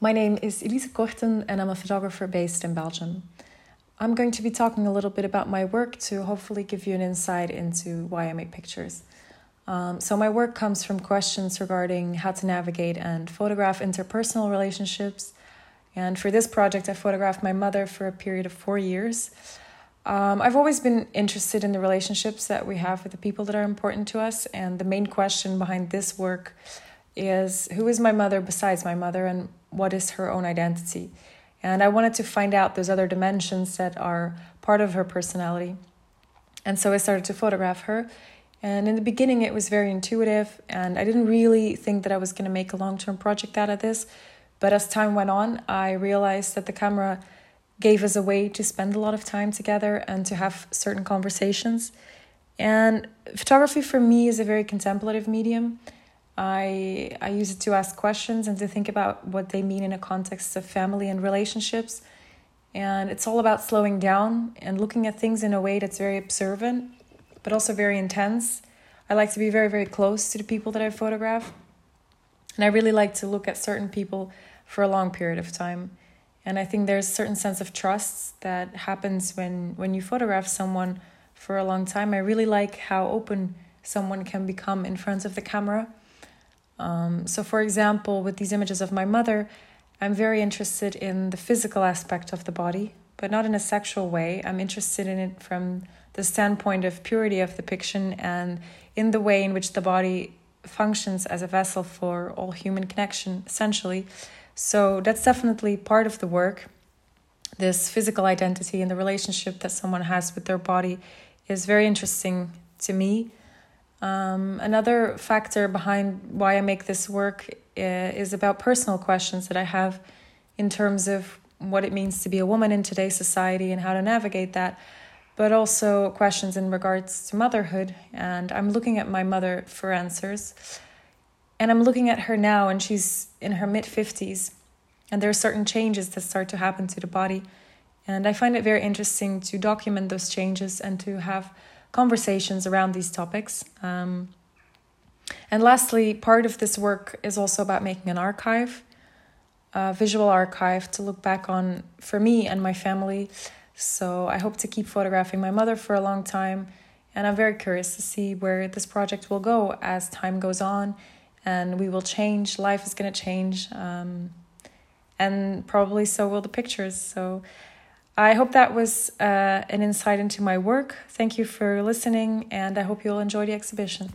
My name is Elise Korten and I'm a photographer based in Belgium. I'm going to be talking a little bit about my work to hopefully give you an insight into why I make pictures. Um, so, my work comes from questions regarding how to navigate and photograph interpersonal relationships. And for this project, I photographed my mother for a period of four years. Um, I've always been interested in the relationships that we have with the people that are important to us. And the main question behind this work is who is my mother besides my mother and what is her own identity? And I wanted to find out those other dimensions that are part of her personality. And so I started to photograph her. And in the beginning, it was very intuitive, and I didn't really think that I was going to make a long term project out of this. But as time went on, I realized that the camera gave us a way to spend a lot of time together and to have certain conversations. And photography for me is a very contemplative medium. I I use it to ask questions and to think about what they mean in a context of family and relationships. And it's all about slowing down and looking at things in a way that's very observant, but also very intense. I like to be very, very close to the people that I photograph. And I really like to look at certain people for a long period of time. And I think there's a certain sense of trust that happens when, when you photograph someone for a long time. I really like how open someone can become in front of the camera. Um, so, for example, with these images of my mother, I'm very interested in the physical aspect of the body, but not in a sexual way. I'm interested in it from the standpoint of purity of depiction and in the way in which the body functions as a vessel for all human connection, essentially. So that's definitely part of the work. This physical identity and the relationship that someone has with their body is very interesting to me. Um, another factor behind why I make this work uh, is about personal questions that I have in terms of what it means to be a woman in today's society and how to navigate that, but also questions in regards to motherhood. And I'm looking at my mother for answers. And I'm looking at her now, and she's in her mid 50s, and there are certain changes that start to happen to the body. And I find it very interesting to document those changes and to have conversations around these topics. Um, and lastly, part of this work is also about making an archive, a visual archive to look back on for me and my family. So I hope to keep photographing my mother for a long time. And I'm very curious to see where this project will go as time goes on and we will change. Life is going to change. Um, and probably so will the pictures. So I hope that was uh, an insight into my work. Thank you for listening, and I hope you'll enjoy the exhibition.